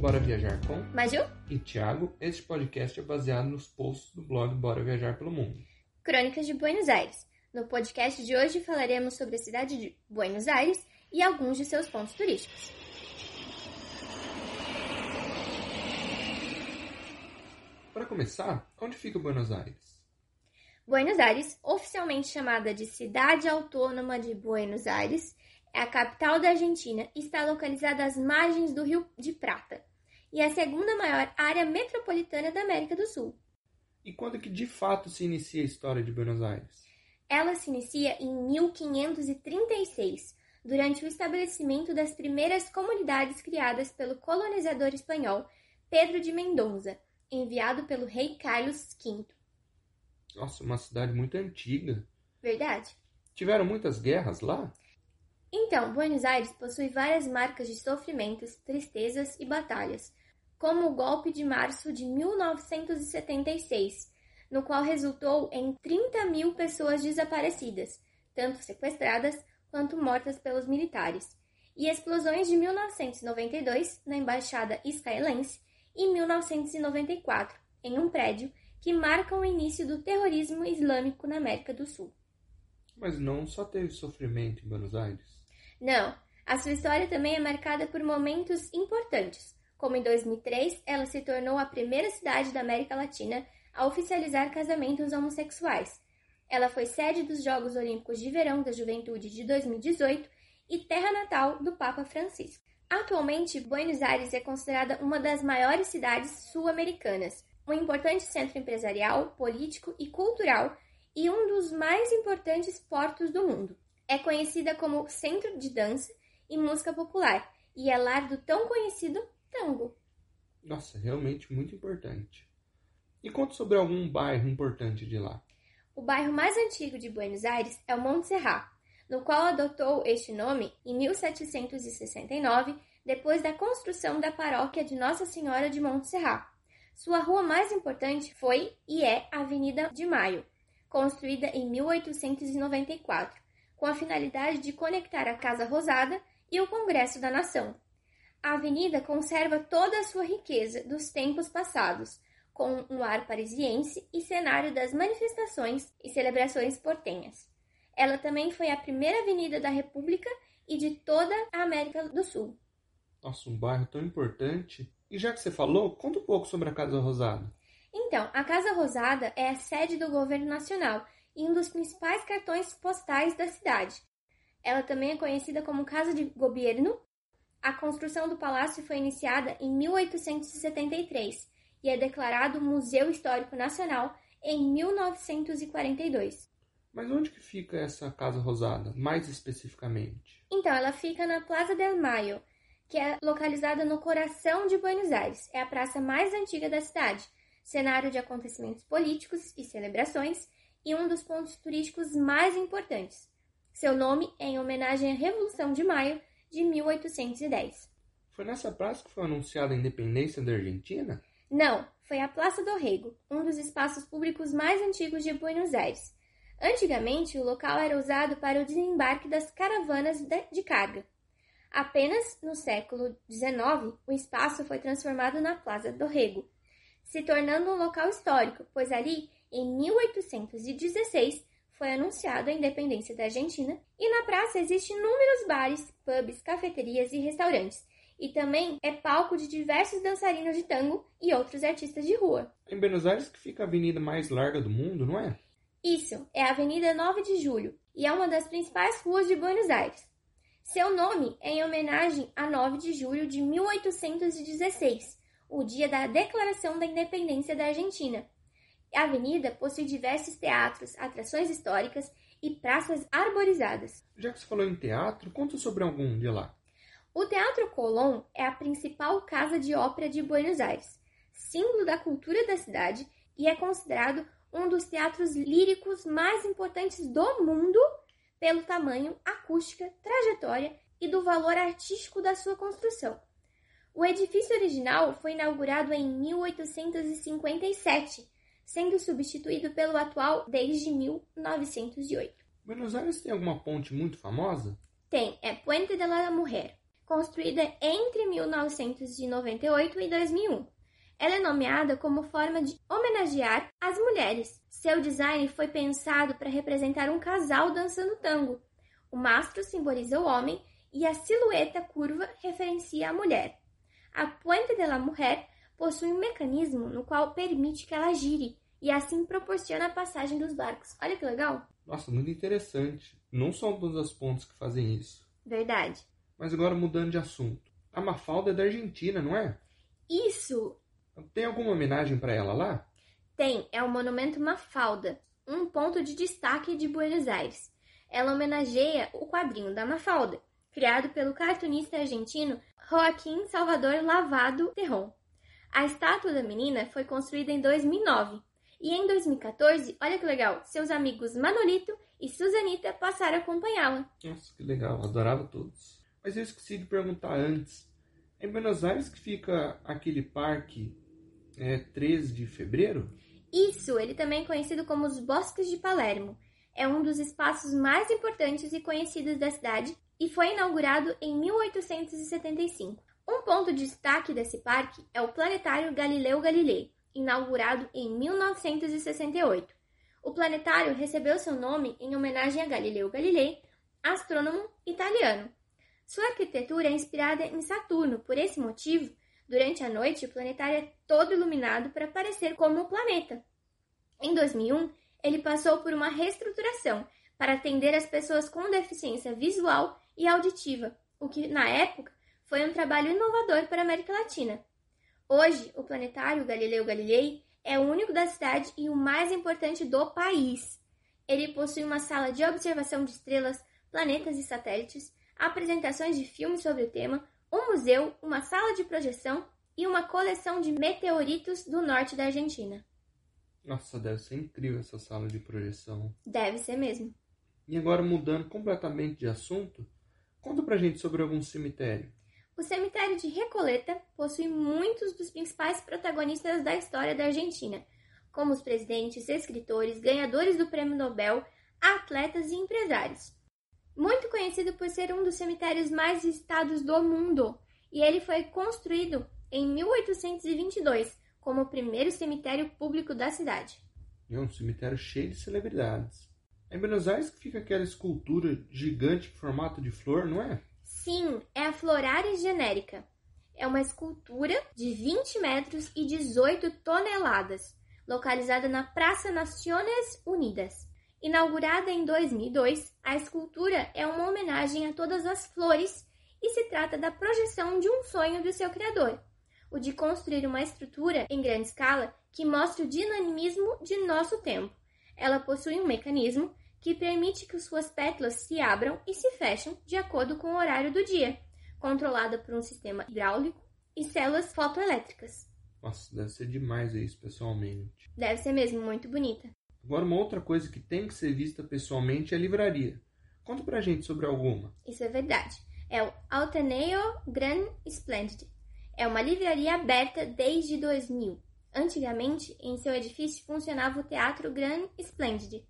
Bora Viajar com Maju, e Thiago. Este podcast é baseado nos posts do blog Bora Viajar pelo Mundo. Crônicas de Buenos Aires. No podcast de hoje falaremos sobre a cidade de Buenos Aires e alguns de seus pontos turísticos. Para começar, onde fica Buenos Aires? Buenos Aires, oficialmente chamada de Cidade Autônoma de Buenos Aires, é a capital da Argentina e está localizada às margens do Rio de Prata e é a segunda maior área metropolitana da América do Sul. E quando que de fato se inicia a história de Buenos Aires? Ela se inicia em 1536, durante o estabelecimento das primeiras comunidades criadas pelo colonizador espanhol Pedro de Mendonça, enviado pelo rei Carlos V. Nossa, uma cidade muito antiga. Verdade? Tiveram muitas guerras lá? Então, Buenos Aires possui várias marcas de sofrimentos, tristezas e batalhas, como o golpe de março de 1976, no qual resultou em 30 mil pessoas desaparecidas, tanto sequestradas quanto mortas pelos militares, e explosões de 1992 na Embaixada Israelense e 1994 em um prédio que marcam o início do terrorismo islâmico na América do Sul. Mas não só teve sofrimento em Buenos Aires. Não, a sua história também é marcada por momentos importantes, como em 2003 ela se tornou a primeira cidade da América Latina a oficializar casamentos homossexuais. Ela foi sede dos Jogos Olímpicos de Verão da Juventude de 2018 e terra natal do Papa Francisco. Atualmente, Buenos Aires é considerada uma das maiores cidades sul-americanas, um importante centro empresarial, político e cultural e um dos mais importantes portos do mundo. É conhecida como centro de dança e música popular e é lar do tão conhecido tango. Nossa, realmente muito importante. E conta sobre algum bairro importante de lá. O bairro mais antigo de Buenos Aires é o Montserrat, no qual adotou este nome em 1769, depois da construção da paróquia de Nossa Senhora de Montserrat. Sua rua mais importante foi e é a Avenida de Maio, construída em 1894, com a finalidade de conectar a Casa Rosada e o Congresso da Nação. A avenida conserva toda a sua riqueza dos tempos passados, com um ar parisiense e cenário das manifestações e celebrações portenhas. Ela também foi a primeira avenida da República e de toda a América do Sul. Nossa, um bairro tão importante. E já que você falou, conta um pouco sobre a Casa Rosada. Então, a Casa Rosada é a sede do governo nacional e um dos principais cartões postais da cidade. Ela também é conhecida como Casa de Governo. A construção do palácio foi iniciada em 1873 e é declarado Museu Histórico Nacional em 1942. Mas onde que fica essa Casa Rosada, mais especificamente? Então, ela fica na Plaza del Mayo, que é localizada no coração de Buenos Aires. É a praça mais antiga da cidade, cenário de acontecimentos políticos e celebrações e um dos pontos turísticos mais importantes. Seu nome é em homenagem à Revolução de Maio de 1810. Foi nessa praça que foi anunciada a independência da Argentina? Não, foi a Praça do Rego, um dos espaços públicos mais antigos de Buenos Aires. Antigamente, o local era usado para o desembarque das caravanas de carga. Apenas no século XIX, o espaço foi transformado na Plaza do Rego, se tornando um local histórico, pois ali, em 1816, foi anunciada a independência da Argentina e na praça existem inúmeros bares, pubs, cafeterias e restaurantes. E também é palco de diversos dançarinos de tango e outros artistas de rua. Em Buenos Aires que fica a avenida mais larga do mundo, não é? Isso, é a Avenida 9 de Julho e é uma das principais ruas de Buenos Aires. Seu nome é em homenagem a 9 de julho de 1816, o dia da declaração da independência da Argentina. A avenida possui diversos teatros, atrações históricas e praças arborizadas. Já que você falou em teatro, conta sobre algum de lá. O Teatro Colón é a principal casa de ópera de Buenos Aires, símbolo da cultura da cidade e é considerado um dos teatros líricos mais importantes do mundo pelo tamanho, acústica, trajetória e do valor artístico da sua construção. O edifício original foi inaugurado em 1857, sendo substituído pelo atual desde 1908. Buenos Aires tem alguma ponte muito famosa? Tem, é Puente de la Mujer, construída entre 1998 e 2001. Ela é nomeada como forma de homenagear as mulheres. Seu design foi pensado para representar um casal dançando tango. O mastro simboliza o homem e a silhueta curva referencia a mulher. A Puente de la Mujer possui um mecanismo no qual permite que ela gire e assim proporciona a passagem dos barcos. Olha que legal! Nossa, muito interessante. Não são todas as pontes que fazem isso. Verdade. Mas agora mudando de assunto. A Mafalda é da Argentina, não é? Isso! Tem alguma homenagem para ela lá? Tem, é o Monumento Mafalda, um ponto de destaque de Buenos Aires. Ela homenageia o quadrinho da Mafalda, criado pelo cartunista argentino Joaquim Salvador Lavado Terron. A estátua da menina foi construída em 2009 e em 2014, olha que legal, seus amigos Manolito e Suzanita passaram a acompanhá-la. Nossa, que legal, adorava todos. Mas eu esqueci de perguntar antes. É em Buenos Aires que fica aquele parque é, 13 de fevereiro? Isso, ele também é conhecido como os Bosques de Palermo. É um dos espaços mais importantes e conhecidos da cidade e foi inaugurado em 1875. Um ponto de destaque desse parque é o Planetário Galileu Galilei, inaugurado em 1968. O planetário recebeu seu nome em homenagem a Galileu Galilei, astrônomo italiano. Sua arquitetura é inspirada em Saturno, por esse motivo, durante a noite o planetário é todo iluminado para parecer como um planeta. Em 2001, ele passou por uma reestruturação para atender as pessoas com deficiência visual e auditiva, o que, na época, foi um trabalho inovador para a América Latina. Hoje, o planetário Galileu Galilei é o único da cidade e o mais importante do país. Ele possui uma sala de observação de estrelas, planetas e satélites, apresentações de filmes sobre o tema, um museu, uma sala de projeção e uma coleção de meteoritos do norte da Argentina. Nossa, deve ser incrível essa sala de projeção. Deve ser mesmo. E agora mudando completamente de assunto, conta pra gente sobre algum cemitério. O cemitério de Recoleta possui muitos dos principais protagonistas da história da Argentina, como os presidentes, escritores, ganhadores do Prêmio Nobel, atletas e empresários. Muito conhecido por ser um dos cemitérios mais visitados do mundo, e ele foi construído em 1822 como o primeiro cemitério público da cidade. É um cemitério cheio de celebridades. É em Buenos Aires que fica aquela escultura gigante em formato de flor, não é? Sim, é a Floraris genérica. É uma escultura de 20 metros e 18 toneladas, localizada na Praça Naciones Unidas. Inaugurada em 2002, a escultura é uma homenagem a todas as flores e se trata da projeção de um sonho do seu criador, o de construir uma estrutura em grande escala que mostre o dinamismo de nosso tempo. Ela possui um mecanismo que permite que suas pétalas se abram e se fecham de acordo com o horário do dia, controlada por um sistema hidráulico e células fotoelétricas. Nossa, deve ser demais isso pessoalmente. Deve ser mesmo muito bonita. Agora, uma outra coisa que tem que ser vista pessoalmente é a livraria. Conta pra gente sobre alguma. Isso é verdade. É o Alteneo Gran Splendid. É uma livraria aberta desde 2000. Antigamente, em seu edifício funcionava o Teatro Gran Splendid,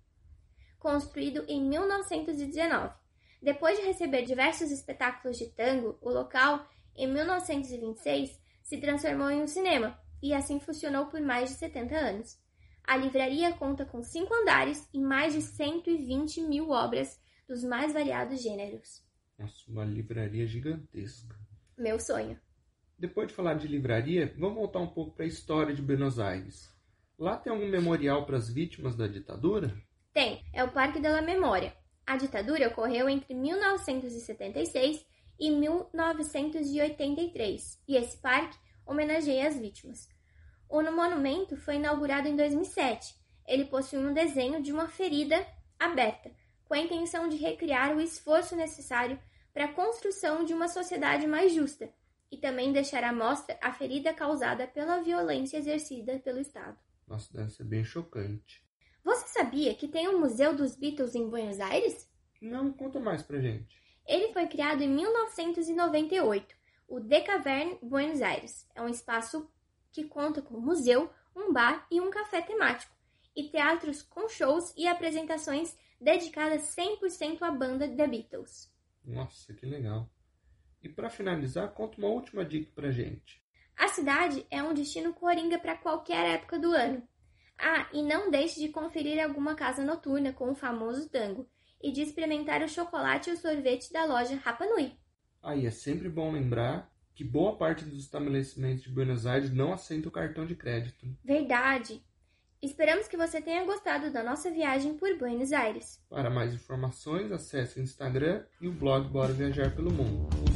construído em 1919. Depois de receber diversos espetáculos de tango, o local, em 1926, se transformou em um cinema e assim funcionou por mais de 70 anos. A livraria conta com cinco andares e mais de 120 mil obras dos mais variados gêneros. Nossa, uma livraria gigantesca. Meu sonho. Depois de falar de livraria, vamos voltar um pouco para a história de Buenos Aires. Lá tem algum memorial para as vítimas da ditadura? Tem, é o Parque da Memória. A ditadura ocorreu entre 1976 e 1983 e esse parque homenageia as vítimas. O monumento foi inaugurado em 2007. Ele possui um desenho de uma ferida aberta, com a intenção de recriar o esforço necessário para a construção de uma sociedade mais justa e também deixar à mostra a ferida causada pela violência exercida pelo Estado. Nossa, deve ser bem chocante. Você sabia que tem um Museu dos Beatles em Buenos Aires? Não, conta mais pra gente. Ele foi criado em 1998, o The Cavern Buenos Aires. É um espaço que conta com museu, um bar e um café temático, e teatros com shows e apresentações dedicadas 100% à banda The Beatles. Nossa, que legal. E para finalizar, conta uma última dica pra gente. A cidade é um destino coringa para qualquer época do ano. Ah, e não deixe de conferir alguma casa noturna com o famoso tango e de experimentar o chocolate e o sorvete da loja Rapa Nui. Aí é sempre bom lembrar que boa parte dos estabelecimentos de Buenos Aires não aceitam o cartão de crédito. Verdade! Esperamos que você tenha gostado da nossa viagem por Buenos Aires. Para mais informações, acesse o Instagram e o blog Bora Viajar pelo Mundo.